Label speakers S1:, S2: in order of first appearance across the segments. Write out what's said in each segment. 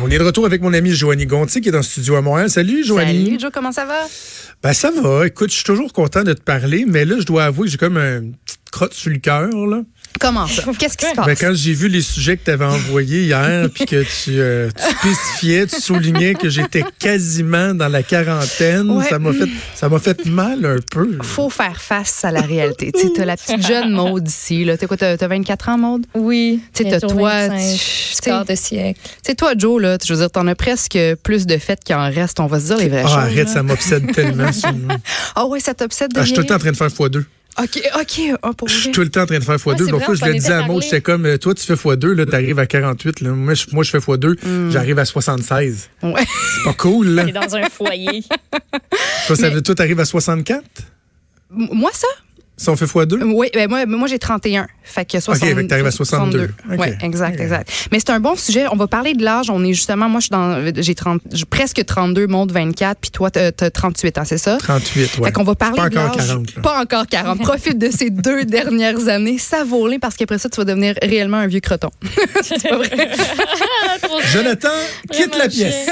S1: On est de retour avec mon ami Joanie Gontier qui est dans le studio à Montréal. Salut Joanie.
S2: Salut Joe, comment ça va?
S1: Ben ça va. Écoute, je suis toujours content de te parler, mais là, je dois avouer que j'ai comme une petite crotte sur le cœur.
S2: Comment ça? Qu'est-ce qui se passe?
S1: Ben, quand j'ai vu les sujets que tu avais envoyés hier, puis que tu, euh, tu spécifiais, tu soulignais que j'étais quasiment dans la quarantaine,
S2: Ouais.
S1: ça m'a fait ça m'a fait mal un peu.
S2: Faut faire face à la réalité. tu sais, t'as la petite jeune Maude ici. Quoi, t'as, t'as 24 ans, Maude?
S3: Oui.
S2: Tu
S3: bientôt
S2: toi,
S3: 25,
S2: tu-
S3: petit
S2: tu sais-
S3: quart de siècle.
S2: Tu sais, toi, Joe, là, je veux dire, t'en as presque plus de fêtes qu'il en reste. On va se dire les vraies
S1: Ah,
S2: choses.
S1: arrête,
S2: là.
S1: ça m'obsède tellement.
S2: Ah ouais, ça t'obsède de
S1: Ah, je suis tout le temps en train de faire x2.
S2: OK, OK. Ah, pour
S1: Je suis tout le temps en train de faire x2.
S3: Ouais, c'est
S1: L'autre
S3: vrai,
S1: fois, je le disais à Maud, j'étais comme, euh, toi, tu fais x2, là, t'arrives à 48. Là. Moi, je, moi, je fais x2,
S2: Hmm.
S1: j'arrive à 76.
S2: Ouais.
S1: C'est pas cool, là.
S3: T'es dans un foyer.
S1: Toi, ça veut, toi, t'arrives à 64?
S2: M- Moi, ça?
S1: Si on fait x2?
S2: Oui, ben moi, moi j'ai 31. Fait que 60,
S1: fait que t'arrives à 62.
S2: Oui,
S1: Ok.
S2: exact,
S1: Ok.
S2: exact. Mais c'est un bon sujet. On va parler de l'âge. On est justement, moi, je suis dans, j'ai 30, j'ai presque 32, monte 24, puis toi, t'as t'as 38 ans, c'est ça?
S1: 38, ouais.
S2: Fait qu'on va parler
S1: Pas
S2: de
S1: encore
S2: l'âge.
S1: 40, là.
S2: Pas encore 40. Profite de ces deux dernières années. Savoure-les parce qu'après ça, tu vas devenir réellement un vieux croton. c'est pas vrai.
S1: Jonathan, quitte la pièce.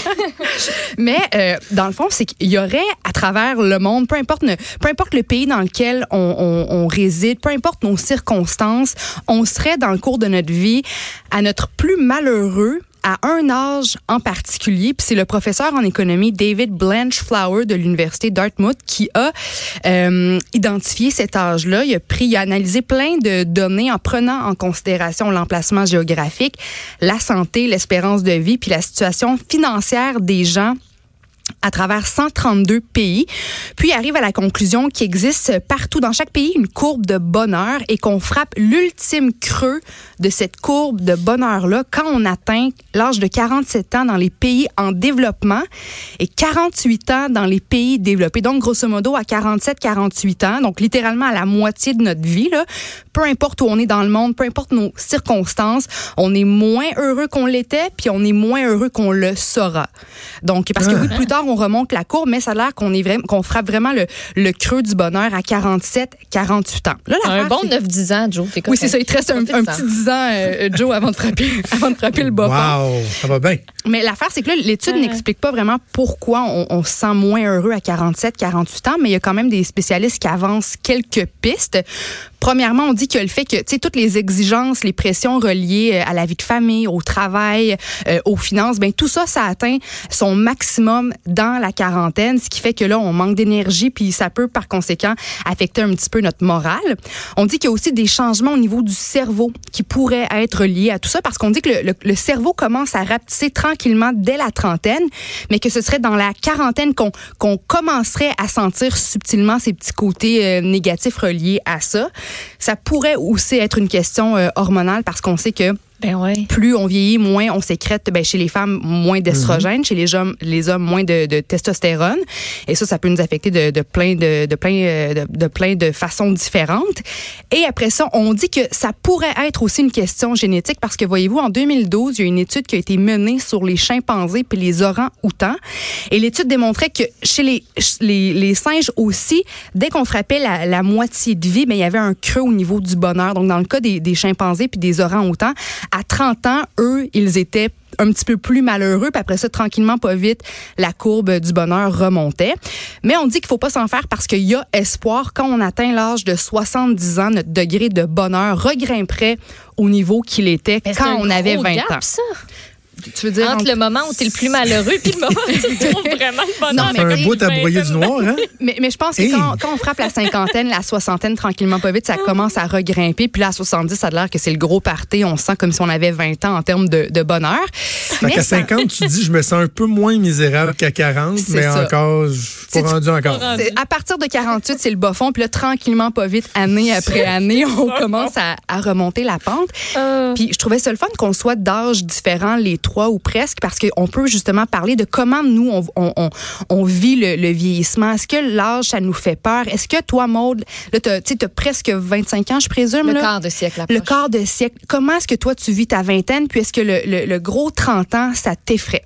S2: Mais euh, dans le fond, c'est qu'il y aurait à travers le monde, peu importe, peu importe le pays dans lequel on, réside, peu importe nos circonstances, on serait dans le cours de notre vie à notre plus malheureux à un âge en particulier, puis c'est le professeur en économie David Blanchflower de l'université Dartmouth qui a euh, identifié cet âge-là. Il a pris, il a analysé plein de données en prenant en considération l'emplacement géographique, la santé, l'espérance de vie, puis la situation financière des gens à travers 132 pays. Puis arrive à la conclusion qu'il existe partout dans chaque pays une courbe de bonheur et qu'on frappe l'ultime creux de cette courbe de bonheur-là quand on atteint l'âge de 47 ans dans les pays en développement et 48 ans dans les pays développés. Donc, grosso modo, à 47, 48 ans, donc littéralement à la moitié de notre vie, là, peu importe où on est dans le monde, peu importe nos circonstances, on est moins heureux qu'on l'était, puis on est moins heureux qu'on le sera. Donc, parce que oui, plus tard, on remonte la courbe, mais ça a l'air qu'on est vraiment, qu'on frappe vraiment le, le creux du bonheur à 47, 48 ans. Là,
S3: Un bon
S2: c'est-
S3: 9-10 ans, Joe.
S2: Oui, c'est ça. Il te reste un, petit 10 ans, euh, Joe, avant de frapper, avant de frapper le bas.
S1: Wow, ça va bien.
S2: Mais l'affaire, c'est que là, l'étude n'explique pas vraiment pourquoi on, on se sent moins heureux à 47, 48 ans, mais il y a quand même des spécialistes qui avancent quelques pistes. Premièrement, on dit que le fait que, tu sais, toutes les exigences, les pressions reliées euh, à la vie de famille, au travail, euh, aux finances, ben tout ça, ça atteint son maximum dans la quarantaine, ce qui fait que là, on manque d'énergie, puis ça peut, par conséquent, affecter un petit peu notre morale. On dit qu'il y a aussi des changements au niveau du cerveau qui pourraient être liés à tout ça, parce qu'on dit que le, le- le cerveau commence à rapetisser tranquillement dès la trentaine, mais que ce serait dans la quarantaine qu'on qu'on commencerait à sentir subtilement ces petits côtés euh, négatifs reliés à ça. Ça pourrait aussi être une question euh, hormonale, parce qu'on sait que
S3: Ben ouais.
S2: plus on vieillit, moins on sécrète, ben, chez les femmes, moins d'estrogène,
S1: Mhm.
S2: chez les hommes, les hommes, moins de, de testostérone. Et ça, ça peut nous affecter de, de plein de, de plein euh, de, de plein de façons différentes. Et après ça, on dit que ça pourrait être aussi une question génétique parce que voyez-vous, en 2012, il y a une étude qui a été menée sur les chimpanzés puis les orangs-outans. Et l'étude démontrait que chez les, les, les singes aussi, dès qu'on frappait la, la moitié de vie, ben, il y avait un creux au niveau du bonheur. Donc, dans le cas des, des chimpanzés puis des orangs-outans, à 30 ans, eux, ils étaient un petit peu plus malheureux, puis après ça, tranquillement, pas vite, la courbe du bonheur remontait. Mais on dit qu'il faut pas s'en faire parce qu'il y a espoir. Quand on atteint l'âge de 70 ans, notre degré de bonheur regrimperait au niveau qu'il était quand on avait
S3: gros
S2: 20
S3: gap,
S2: ans.
S3: ça.
S2: Tu veux dire
S3: Entre
S2: entre-
S3: le moment où t'es le plus malheureux puis le moment où tu trouves vraiment le bonheur.
S2: Non,
S1: Ça fait
S2: mais
S1: un
S2: tu
S1: bout à broyer du noir, hein?
S2: Mais, mais je pense que
S1: Hey!
S2: quand, quand on frappe la cinquantaine, la soixantaine, tranquillement, pas vite, ça commence à regrimper. Puis là, à 70, ça a l'air que c'est le gros party. On se sent comme si on avait 20 ans en termes de, de bonheur.
S1: Fait
S2: Mais
S1: qu'à
S2: ça-
S1: 50, tu dis, je me sens un peu moins misérable qu'à 40,
S2: C'est
S1: mais
S2: ça.
S1: encore, je suis pas rendu encore.
S2: À partir de 48, c'est le bas fond. Puis là, tranquillement, pas vite, année après année, on commence à, à remonter la pente.
S3: Euh,
S2: Puis je trouvais ça le fun qu'on soit d'âge différents, les trois ou presque, parce qu'on peut justement parler de comment nous, on, on, on, on vit le, le vieillissement. Est-ce que l'âge, ça nous fait peur? Est-ce que toi, Maude, là, tu as presque 25 ans, je présume,
S3: le
S2: là?
S3: quart de siècle
S2: le quart de siècle. Comment est-ce que toi, tu vis ta vingtaine? Puis est-ce que le, le, le gros 30 ans, ça t'effraie?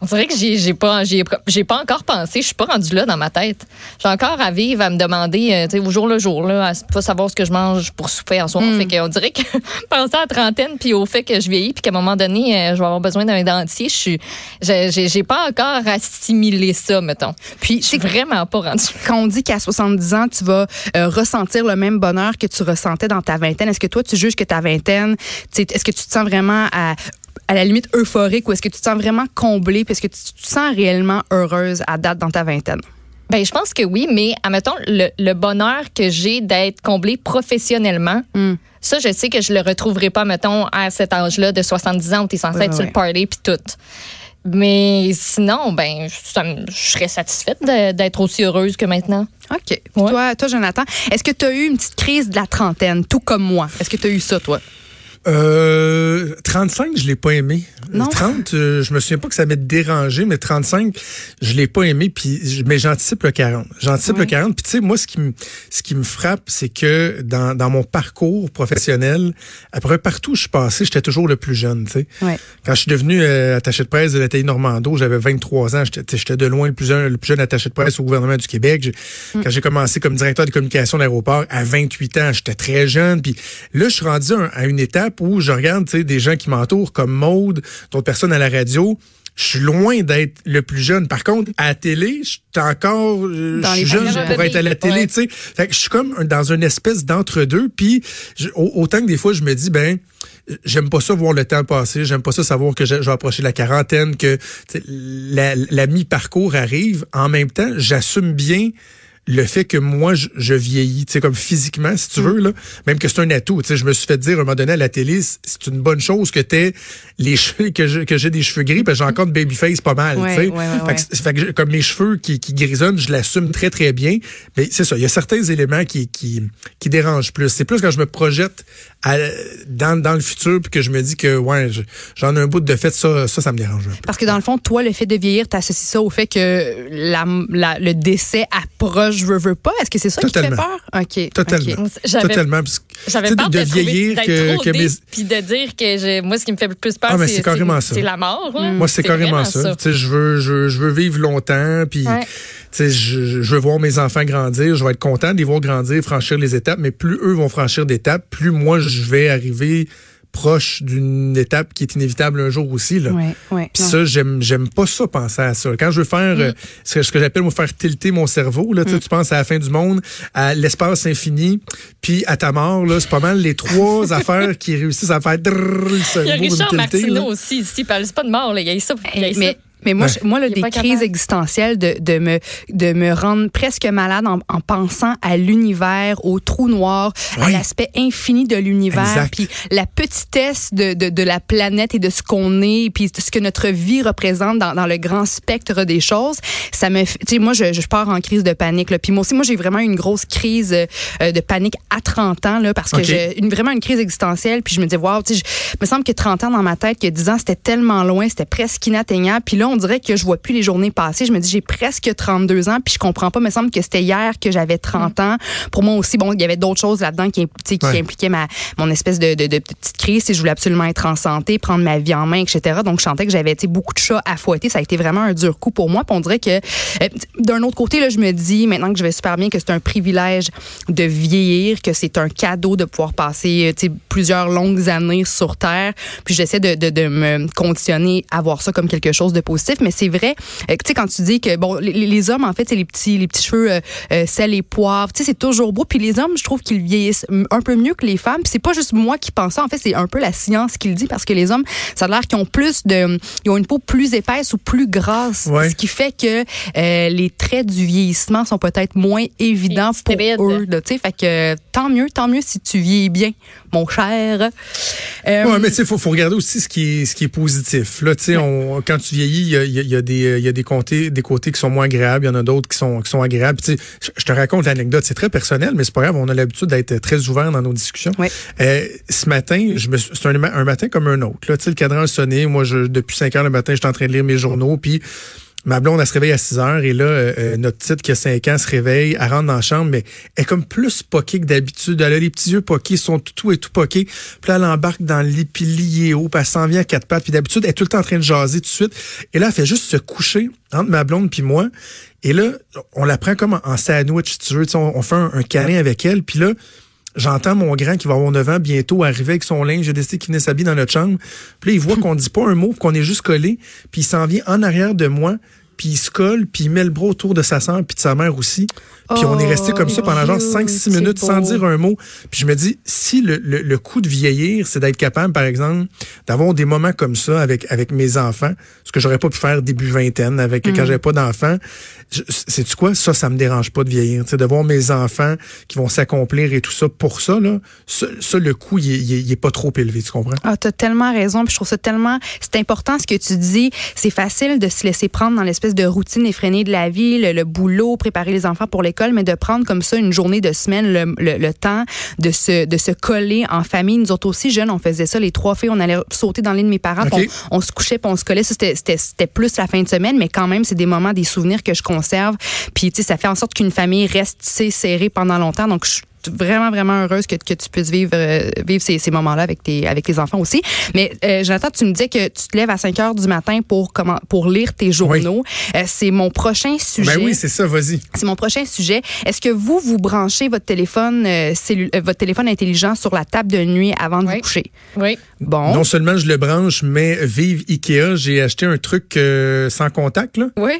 S3: On dirait que j'ai j'ai pas j'ai j'ai pas encore pensé, je suis pas rendue là dans ma tête. J'ai encore à vivre à me demander euh, tu sais au jour le jour là, à pas savoir ce que je mange pour souper en soir.
S2: Mm.
S3: Fait qu'on dirait que penser à la trentaine puis au fait que je vieillis puis qu'à un moment donné euh, je vais avoir besoin d'un dentier, je suis j'ai pas encore assimilé ça mettons.
S2: Puis,
S3: Je suis vraiment pas rendue.
S2: quand on dit qu'à 70 ans, tu vas euh, ressentir le même bonheur que tu ressentais dans ta vingtaine, est-ce que toi, tu juges que ta vingtaine, est-ce que tu te sens vraiment à, à la limite euphorique ou est-ce que tu te sens vraiment comblée? Parce que tu te sens réellement heureuse à date dans ta vingtaine?
S3: Ben, je pense que oui, mais admettons, le, le bonheur que j'ai d'être comblée professionnellement,
S2: Mm.
S3: ça, je sais que je le retrouverai pas, mettons, à cet âge-là de 70 ans où tu es censé
S2: Ouais,
S3: être
S2: ouais,
S3: sur le party puis tout. Mais sinon, ben, je serais satisfaite d'être aussi heureuse que maintenant.
S2: OK.
S3: Ouais.
S2: Toi, toi, Jonathan, est-ce que tu as eu une petite crise de la trentaine, tout comme moi? Est-ce que tu as eu ça, toi?
S1: Euh, 35, je l'ai pas aimé.
S2: Non?
S1: 30, euh, je me souviens pas que ça m'ait dérangé, mais 35, je l'ai pas aimé. Puis, mais j'anticipe le 40. J'anticipe
S2: Oui.
S1: le 40. Puis tu sais, moi, ce qui me, ce qui me frappe, c'est que dans, dans mon parcours professionnel, après partout où je suis passé, j'étais toujours le plus jeune. Tu sais,
S2: Ouais.
S1: quand je suis devenu euh, attaché de presse de la télé Normando, j'avais 23 ans. J'étais j'étais de loin le plus jeune, le plus jeune attaché de presse au gouvernement du Québec.
S2: Mm.
S1: Quand j'ai commencé comme directeur de communication d'aéroport à 28 ans, j'étais très jeune. Puis là, je suis rendu à une étape où je regarde tu sais, des gens qui m'entourent comme Maude, d'autres personnes à la radio. Je suis loin d'être le plus jeune. Par contre, à la télé, je suis encore euh, je suis jeune pour être à la télé,
S3: Ouais.
S1: Fait que je suis comme dans une espèce d'entre-deux. Puis autant que des fois, je me dis, ben, j'aime pas ça voir le temps passer. J'aime pas ça savoir que je, vais approcher la quarantaine, que la mi-parcours arrive. En même temps, j'assume bien le fait que moi, je, je vieillis, tu sais, comme physiquement, si tu veux, là, même que c'est un atout. Tu sais, je me suis fait dire à un moment donné à la télé, c'est une bonne chose que t'aies les cheveux, que je- que j'ai des cheveux gris, parce que j'ai encore de babyface pas mal,
S2: Ouais,
S1: tu sais.
S2: ouais, ouais,
S1: Fait que fait que comme mes cheveux qui, qui grisonnent, je l'assume très, très bien. Mais c'est ça, il y a certains éléments qui, qui, qui dérangent plus. C'est plus quand je me projette à- dans, dans le futur, puis que je me dis que, ouais, je- j'en ai un bout de fait, ça, ça, ça me dérange. un peu.
S2: Parce que dans le fond, toi, le fait de vieillir, t'associes ça au fait que la, la- le décès approche, veux, veux pas. Est-ce que c'est ça
S1: Totalement.
S2: qui te fait peur? OK.
S1: Totalement. Totalement.
S3: J'avais peur
S1: de vieillir que, mes,
S3: puis de dire que je, moi, ce qui me fait le plus peur,
S1: Ah,
S3: c'est
S1: c'est carrément ça.
S3: c'est la mort. là.
S1: Moi, c'est carrément ça. Je veux, je, je vivre longtemps, puis
S3: Ouais.
S1: je, je veux voir mes enfants grandir. Je vais être content de les voir grandir, franchir les étapes. Mais plus eux vont franchir d'étapes, plus moi je vais arriver proche d'une étape qui est inévitable un jour aussi. Là.
S2: Ouais, ouais.
S1: Puis ça, j'aime, j'aime pas ça, penser à ça. Quand je veux faire euh, ce que, j'appelle, moi, faire tilter mon cerveau, là, tu sais, tu penses à la fin du monde, à l'espace infini, puis à ta mort, là, c'est pas mal les trois affaires qui réussissent à faire drrrr le
S3: Il y a
S1: me
S3: Richard
S1: tilter,
S3: Martineau
S1: là.
S3: aussi ici. Il parle pas de mort. Là. Il y a ça. Il y a ça.
S2: mais mais moi,
S1: Ouais.
S2: je- moi là, des crises
S3: capable.
S2: existentielles de, de me de me rendre presque malade en, en pensant à l'univers, au trou noir, à l'aspect infini de l'univers, puis la petitesse de, de, de la planète et de ce qu'on est, puis ce que notre vie représente dans, dans le grand spectre des choses. Ça me, fait- tu sais, moi, je, je pars en crise de panique. Là. Puis moi aussi, moi, j'ai vraiment eu une grosse crise euh, de panique à 30 ans, là, parce que j'ai une, vraiment une crise existentielle. Puis je me disais, waouh, tu sais, me semble que 30 ans dans ma tête, que 10 ans, c'était tellement loin, c'était presque inatteignable. Puis là, on dirait que je vois plus les journées passer. Je me dis, j'ai presque 32 ans, puis je comprends pas. Il me semble que c'était hier que j'avais 30 ans. Pour moi aussi, bon, il y avait d'autres choses là-dedans qui,
S1: Ouais.
S2: impliquaient ma, mon espèce de, de, de petite crise. Si je voulais absolument être en santé, prendre ma vie en main, etc. Donc, je sentais que j'avais, beaucoup de chats à fouetter. Ça a été vraiment un dur coup pour moi. Puis on dirait que, euh, d'un autre côté, là, je me dis, maintenant que je vais super bien, que c'est un privilège de vieillir, que c'est un cadeau de pouvoir passer, euh, plusieurs longues années sur Terre. Puis j'essaie de, de, de me conditionner à voir ça comme quelque chose de positif. Mais c'est vrai, euh, tu sais, quand tu dis que, bon, les, les hommes, en fait, c'est les petits, les petits cheveux euh, euh, sel et poivre. Tu sais, c'est toujours beau. Puis les hommes, je trouve qu'ils vieillissent un peu mieux que les femmes. Puis c'est pas juste moi qui pense ça. En fait, c'est un peu la science qui le dit parce que les hommes, ça a l'air qu'ils ont plus de, ils ont une peau plus épaisse ou plus grasse.
S1: Ouais.
S2: Ce qui fait que euh, les traits du vieillissement sont peut-être moins évidents pour
S3: stériles.
S2: eux. là, Tu sais, fait que tant mieux, tant mieux si tu vieillis bien, mon cher. Euh,
S1: Ouais, mais tu sais, faut, faut regarder aussi ce qui est, ce qui est positif. Là, tu sais, on- quand tu vieillis, il y a, y a- il y a des, il y a des côtés, des côtés qui sont moins agréables, il y en a d'autres qui sont, qui sont agréables. Puis, Tu sais, je, je te raconte l'anecdote, c'est très personnel, mais c'est pas grave, on a l'habitude d'être très ouvert dans nos discussions. Euh, ce matin, je me, suis- c'est un, un matin comme un autre. Là, tu sais, le cadran a sonné. Moi, je, depuis 5 heures le matin, j'étais en train de lire mes journaux, puis Ma blonde, elle se réveille à 6 heures et là, euh, euh, notre petite qui a 5 ans se réveille, elle rentre dans la chambre, mais elle est comme plus poquée que d'habitude. Elle a les petits yeux poqués, son tout et tout poqué. Puis là, elle embarque dans lit, puis elle s'en vient à quatre pattes. Puis d'habitude, elle est tout le temps en train de jaser tout de suite. Et là, elle fait juste se coucher entre ma blonde puis moi. Et là, on la prend comme en sandwich, si tu veux. on, on fait un, un câlin avec elle. Puis là, J'entends mon grand qui va avoir 9 ans bientôt arriver avec son linge. J'ai décidé qu'il venait s'habiller dans notre chambre. Puis là, il voit qu'on dit pas un mot, qu'on est juste collé. Puis il s'en vient en arrière de moi puis il se colle, puis il met le bras autour de sa sœur puis de sa mère aussi. Puis on est resté comme ça pendant genre 5-6 minutes sans dire un mot. Puis je me dis, si le, le, coup de vieillir, c'est d'être capable, par exemple, d'avoir des moments comme ça avec, avec mes enfants, ce que j'aurais pas pu faire début vingtaine, avec quand mm. j'avais pas d'enfants, c'est tu quoi? Ça, ça me dérange pas de vieillir. sais de voir mes enfants qui vont s'accomplir et tout ça, pour ça, là, ça, le coût, il, il, est pas trop élevé, tu comprends?
S2: Ah, tu as tellement raison. Puis je trouve ça tellement... C'est important ce que tu dis. C'est facile de se laisser prendre dans l'espèce de routine effrénée de la vie, le, le boulot, préparer les enfants pour l'école, mais de prendre comme ça une journée de semaine, le, le, temps de se, de se coller en famille. Nous autres aussi, jeunes, on faisait ça. Les trois filles, on allait sauter dans l'île de mes parents, on, on, se couchait, puis on se collait. C'était plus la fin de semaine, mais quand même, c'est des moments, des souvenirs que je conserve. Puis, tu sais, ça fait en sorte qu'une famille reste serrée pendant longtemps. Donc, je vraiment, vraiment heureuse que, que tu puisses vivre, euh, vivre ces, ces moments-là avec tes, avec tes enfants aussi. Mais euh, Jonathan, tu me disais que tu te lèves à 5 heures du matin pour, comment, pour lire tes journaux. Euh, c'est mon prochain sujet.
S1: Ben oui, c'est ça, vas-y.
S2: C'est mon prochain sujet. Est-ce que vous, vous branchez votre téléphone, euh, votre téléphone intelligent sur la table de nuit avant de vous coucher?
S3: Oui.
S1: Bon. Non seulement je le branche, mais vive Ikea, j'ai acheté un truc sans contact. Là.
S2: Oui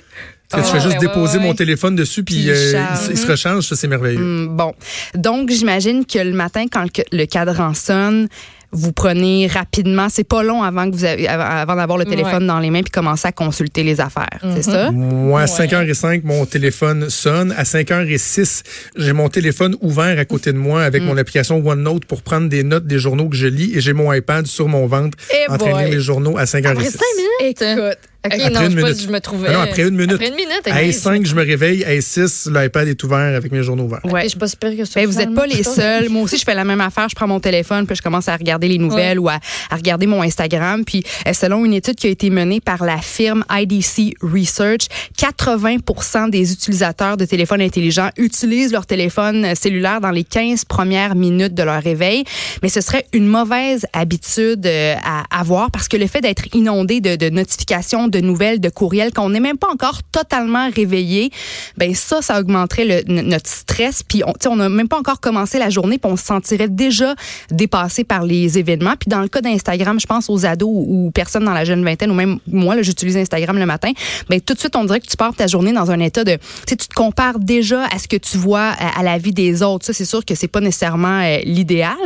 S1: je fais juste déposer mon téléphone dessus, puis, euh, il, se rechange, ça c'est merveilleux.
S2: Hmm, bon, donc j'imagine que le matin, quand le, cadran sonne, vous prenez rapidement, c'est pas long avant que vous avez, avant d'avoir le téléphone dans les mains puis commencer à consulter les affaires, c'est mhm. ça?
S1: Moi, à 5h05, mon téléphone sonne, à 5h06, j'ai mon téléphone ouvert à côté de moi avec mm. mon application OneNote pour prendre des notes des journaux que je lis et j'ai mon iPad sur mon ventre
S2: eh
S1: en train de lire les journaux à 5h06.
S3: Après 5 minutes? Écoute. OK, après non, une minute. je me trouvais.
S1: non, après une minute.
S3: Après une minute.
S1: À 5, je me réveille. À 6, l'iPad est ouvert avec mes journaux ouverts.
S3: Ouais. je suis pas super que ça.
S2: Ben, vous n'êtes pas les seuls. Moi aussi, je fais la même affaire. Je prends mon téléphone, puis je commence à regarder les nouvelles ou à, à, regarder mon Instagram. Puis, euh, selon une étude qui a été menée par la firme IDC Research, 80 des utilisateurs de téléphones intelligents utilisent leur téléphone cellulaire dans les 15 premières minutes de leur réveil. Mais ce serait une mauvaise habitude euh, à avoir parce que le fait d'être inondé de, de notifications, de nouvelles, de courriels, quand on n'est même pas encore totalement réveillé, ben ça, ça augmenterait notre stress. Puis on n'a même pas encore commencé la journée, puis on se sentirait déjà dépassé par les événements. Puis dans le cas d'Instagram, je pense aux ados ou personnes dans la jeune vingtaine, ou même moi, j'utilise Instagram le matin, ben tout de suite, on dirait que tu pars ta journée dans un état de, tu te compares déjà à ce que tu vois à, la vie des autres. Ça, c'est sûr que c'est pas nécessairement euh, l'idéal.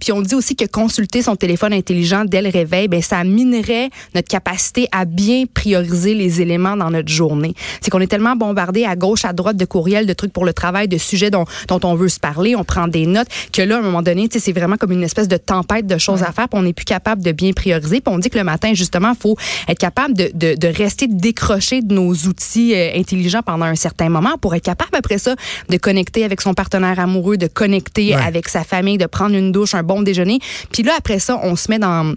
S2: Puis on dit aussi que consulter son téléphone intelligent dès le réveil, ben ça minerait notre capacité à bien prioriser les éléments dans notre journée. C'est qu'on est tellement bombardé à gauche, à droite de courriels, de trucs pour le travail, de sujets dont, dont on veut se parler, on prend des notes, que là, à un moment donné, c'est vraiment comme une espèce de tempête de choses à faire, puis on n'est plus capable de bien prioriser. Puis on dit que le matin, justement, il faut être capable de, de, de, rester décroché de nos outils euh, intelligents pendant un certain moment pour être capable, après ça, de connecter avec son partenaire amoureux, de connecter avec sa famille, de prendre une douche, un bon déjeuner. Puis là, après ça, on se met dans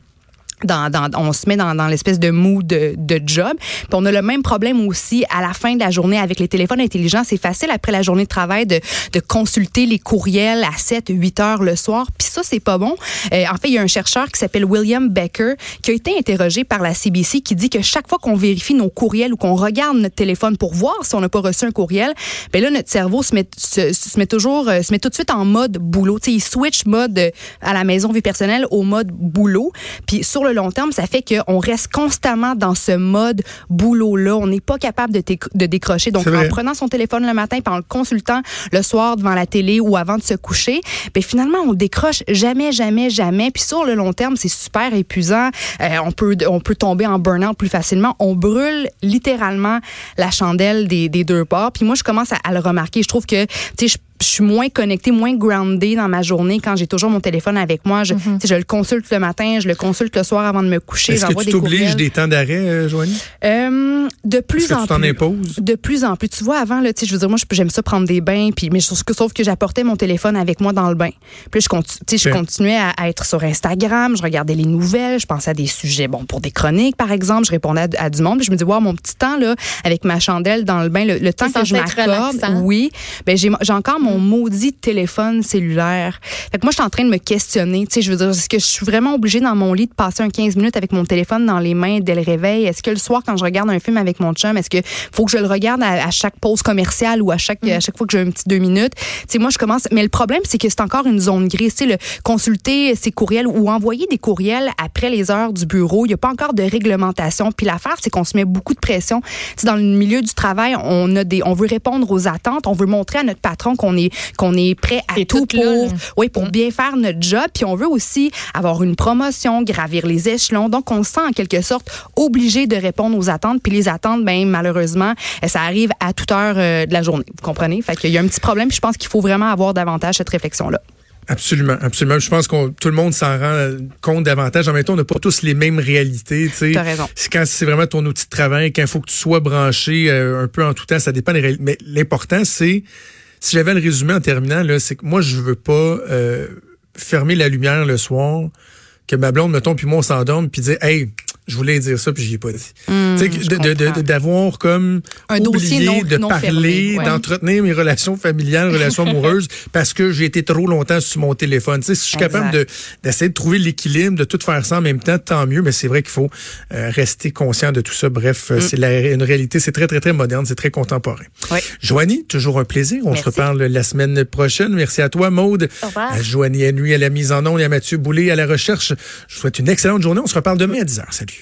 S2: on se met dans, dans l'espèce de mood de, de job. Puis on a le même problème aussi à la fin de la journée avec les téléphones intelligents. C'est facile après la journée de travail de, de consulter les courriels à 7, 8 heures le soir. Puis ça, c'est pas bon. Euh, en fait, il y a un chercheur qui s'appelle William Becker qui a été interrogé par la CBC qui dit que chaque fois qu'on vérifie nos courriels ou qu'on regarde notre téléphone pour voir si on n'a pas reçu un courriel, ben là, notre cerveau se met, se, met toujours, euh, se met tout de suite en mode boulot. sais il switch mode euh, à la maison vie personnelle au mode boulot. Puis sur le long terme, ça fait qu'on reste constamment dans ce mode boulot-là. On n'est pas capable de, de décrocher. Donc, en prenant son téléphone le matin, puis en le consultant le soir devant la télé ou avant de se coucher, ben finalement, on décroche jamais, jamais, jamais. Puis sur le long terme, c'est super épuisant. Euh, on peut on peut tomber en burn-out plus facilement. On brûle littéralement la chandelle des, des deux parts. Puis moi, je commence à, le remarquer. Je trouve que, tu sais, je suis moins connectée, moins groundée dans ma journée quand j'ai toujours mon téléphone avec moi. Je,
S3: Mm-hmm.
S2: je le consulte le matin, je le consulte le soir avant de me coucher.
S1: Est-ce que tu t'obliges des temps d'arrêt, euh, Joanie?
S2: Euh, de plus
S1: que
S2: en
S1: tu
S2: plus.
S1: imposes?
S2: De plus en plus. Tu vois, avant, là, je veux dire, moi, j'aime ça prendre des bains, puis, mais sauf que, sauf que j'apportais mon téléphone avec moi dans le bain. Puis je, continu- je continuais à, à être sur Instagram, je regardais les nouvelles, je pensais à des sujets, bon, pour des chroniques, par exemple, je répondais à, à du monde, puis je me dis, wow, mon petit temps, là, avec ma chandelle dans le bain, le, le temps que je m'accorde, oui, ben, j'ai encore mon maudit téléphone cellulaire. Fait que moi, je suis en train de me questionner, tu sais, je veux dire, est-ce que je suis vraiment obligée dans mon lit de passer un 15 minutes avec mon téléphone dans les mains dès le réveil? Est-ce que le soir, quand je regarde un film avec mon chum, est-ce que faut que je le regarde à, à chaque pause commerciale ou à chaque, à chaque fois que j'ai un petit deux minutes? Tu sais, moi, je commence, mais le problème, c'est que c'est encore une zone grise. Tu sais, le consulter ses courriels ou envoyer des courriels après les heures du bureau, il n'y a pas encore de réglementation. Puis l'affaire, c'est qu'on se met beaucoup de pression. Tu sais, dans le milieu du travail, on a des, on veut répondre aux attentes, on veut montrer à notre patron qu'on est, qu'on est prêt à tout
S3: là,
S2: pour,
S3: là.
S2: oui, pour bien faire notre job. Puis on veut aussi avoir une promotion, gravir les échelons. Donc, on se sent en quelque sorte obligé de répondre aux attentes. Puis les attentes, ben malheureusement, euh, ça arrive à toute heure euh, de la journée. Vous comprenez? Fait qu'il y a un petit problème. Puis je pense qu'il faut vraiment avoir davantage cette réflexion-là.
S1: Absolument, absolument. Je pense qu'on tout le monde s'en rend euh, compte davantage. En même temps, on n'a pas tous les mêmes réalités. tu.
S2: T'as raison.
S1: C'est quand c'est vraiment ton outil de travail, quand il faut que tu sois branché euh, un peu en tout temps, ça dépend des réalités. Mais l'important, c'est, si j'avais le résumé en terminant, c'est que moi, je veux pas euh, fermer la lumière le soir, que ma blonde, mettons, puis moi, on s'endorme, puis dire, hey, je voulais dire ça, puis j'y ai pas dit.
S2: Comprends.
S1: d'avoir comme
S2: Un
S1: oublié
S2: non-
S1: de
S2: non
S1: parler,
S2: ouais.
S1: d'entretenir mes relations familiales, relations amoureuses, parce que j'ai été trop longtemps sur mon téléphone. Tu sais, si je suis capable de d'essayer de trouver l'équilibre, de tout faire ça en même temps, tant mieux. Mais c'est vrai qu'il faut euh, rester conscient de tout ça. Bref,
S2: Mm.
S1: euh, c'est une réalité, c'est très très très moderne, c'est très contemporain.
S2: Oui.
S1: Joanie, toujours un plaisir. On se reparle la semaine prochaine. Merci à toi, Maude.
S3: Au revoir.
S1: À Joanie Henry à la mise en onde et à Mathieu Boulay à la recherche. Je vous souhaite une excellente journée. On se reparle demain à 10h. Salut.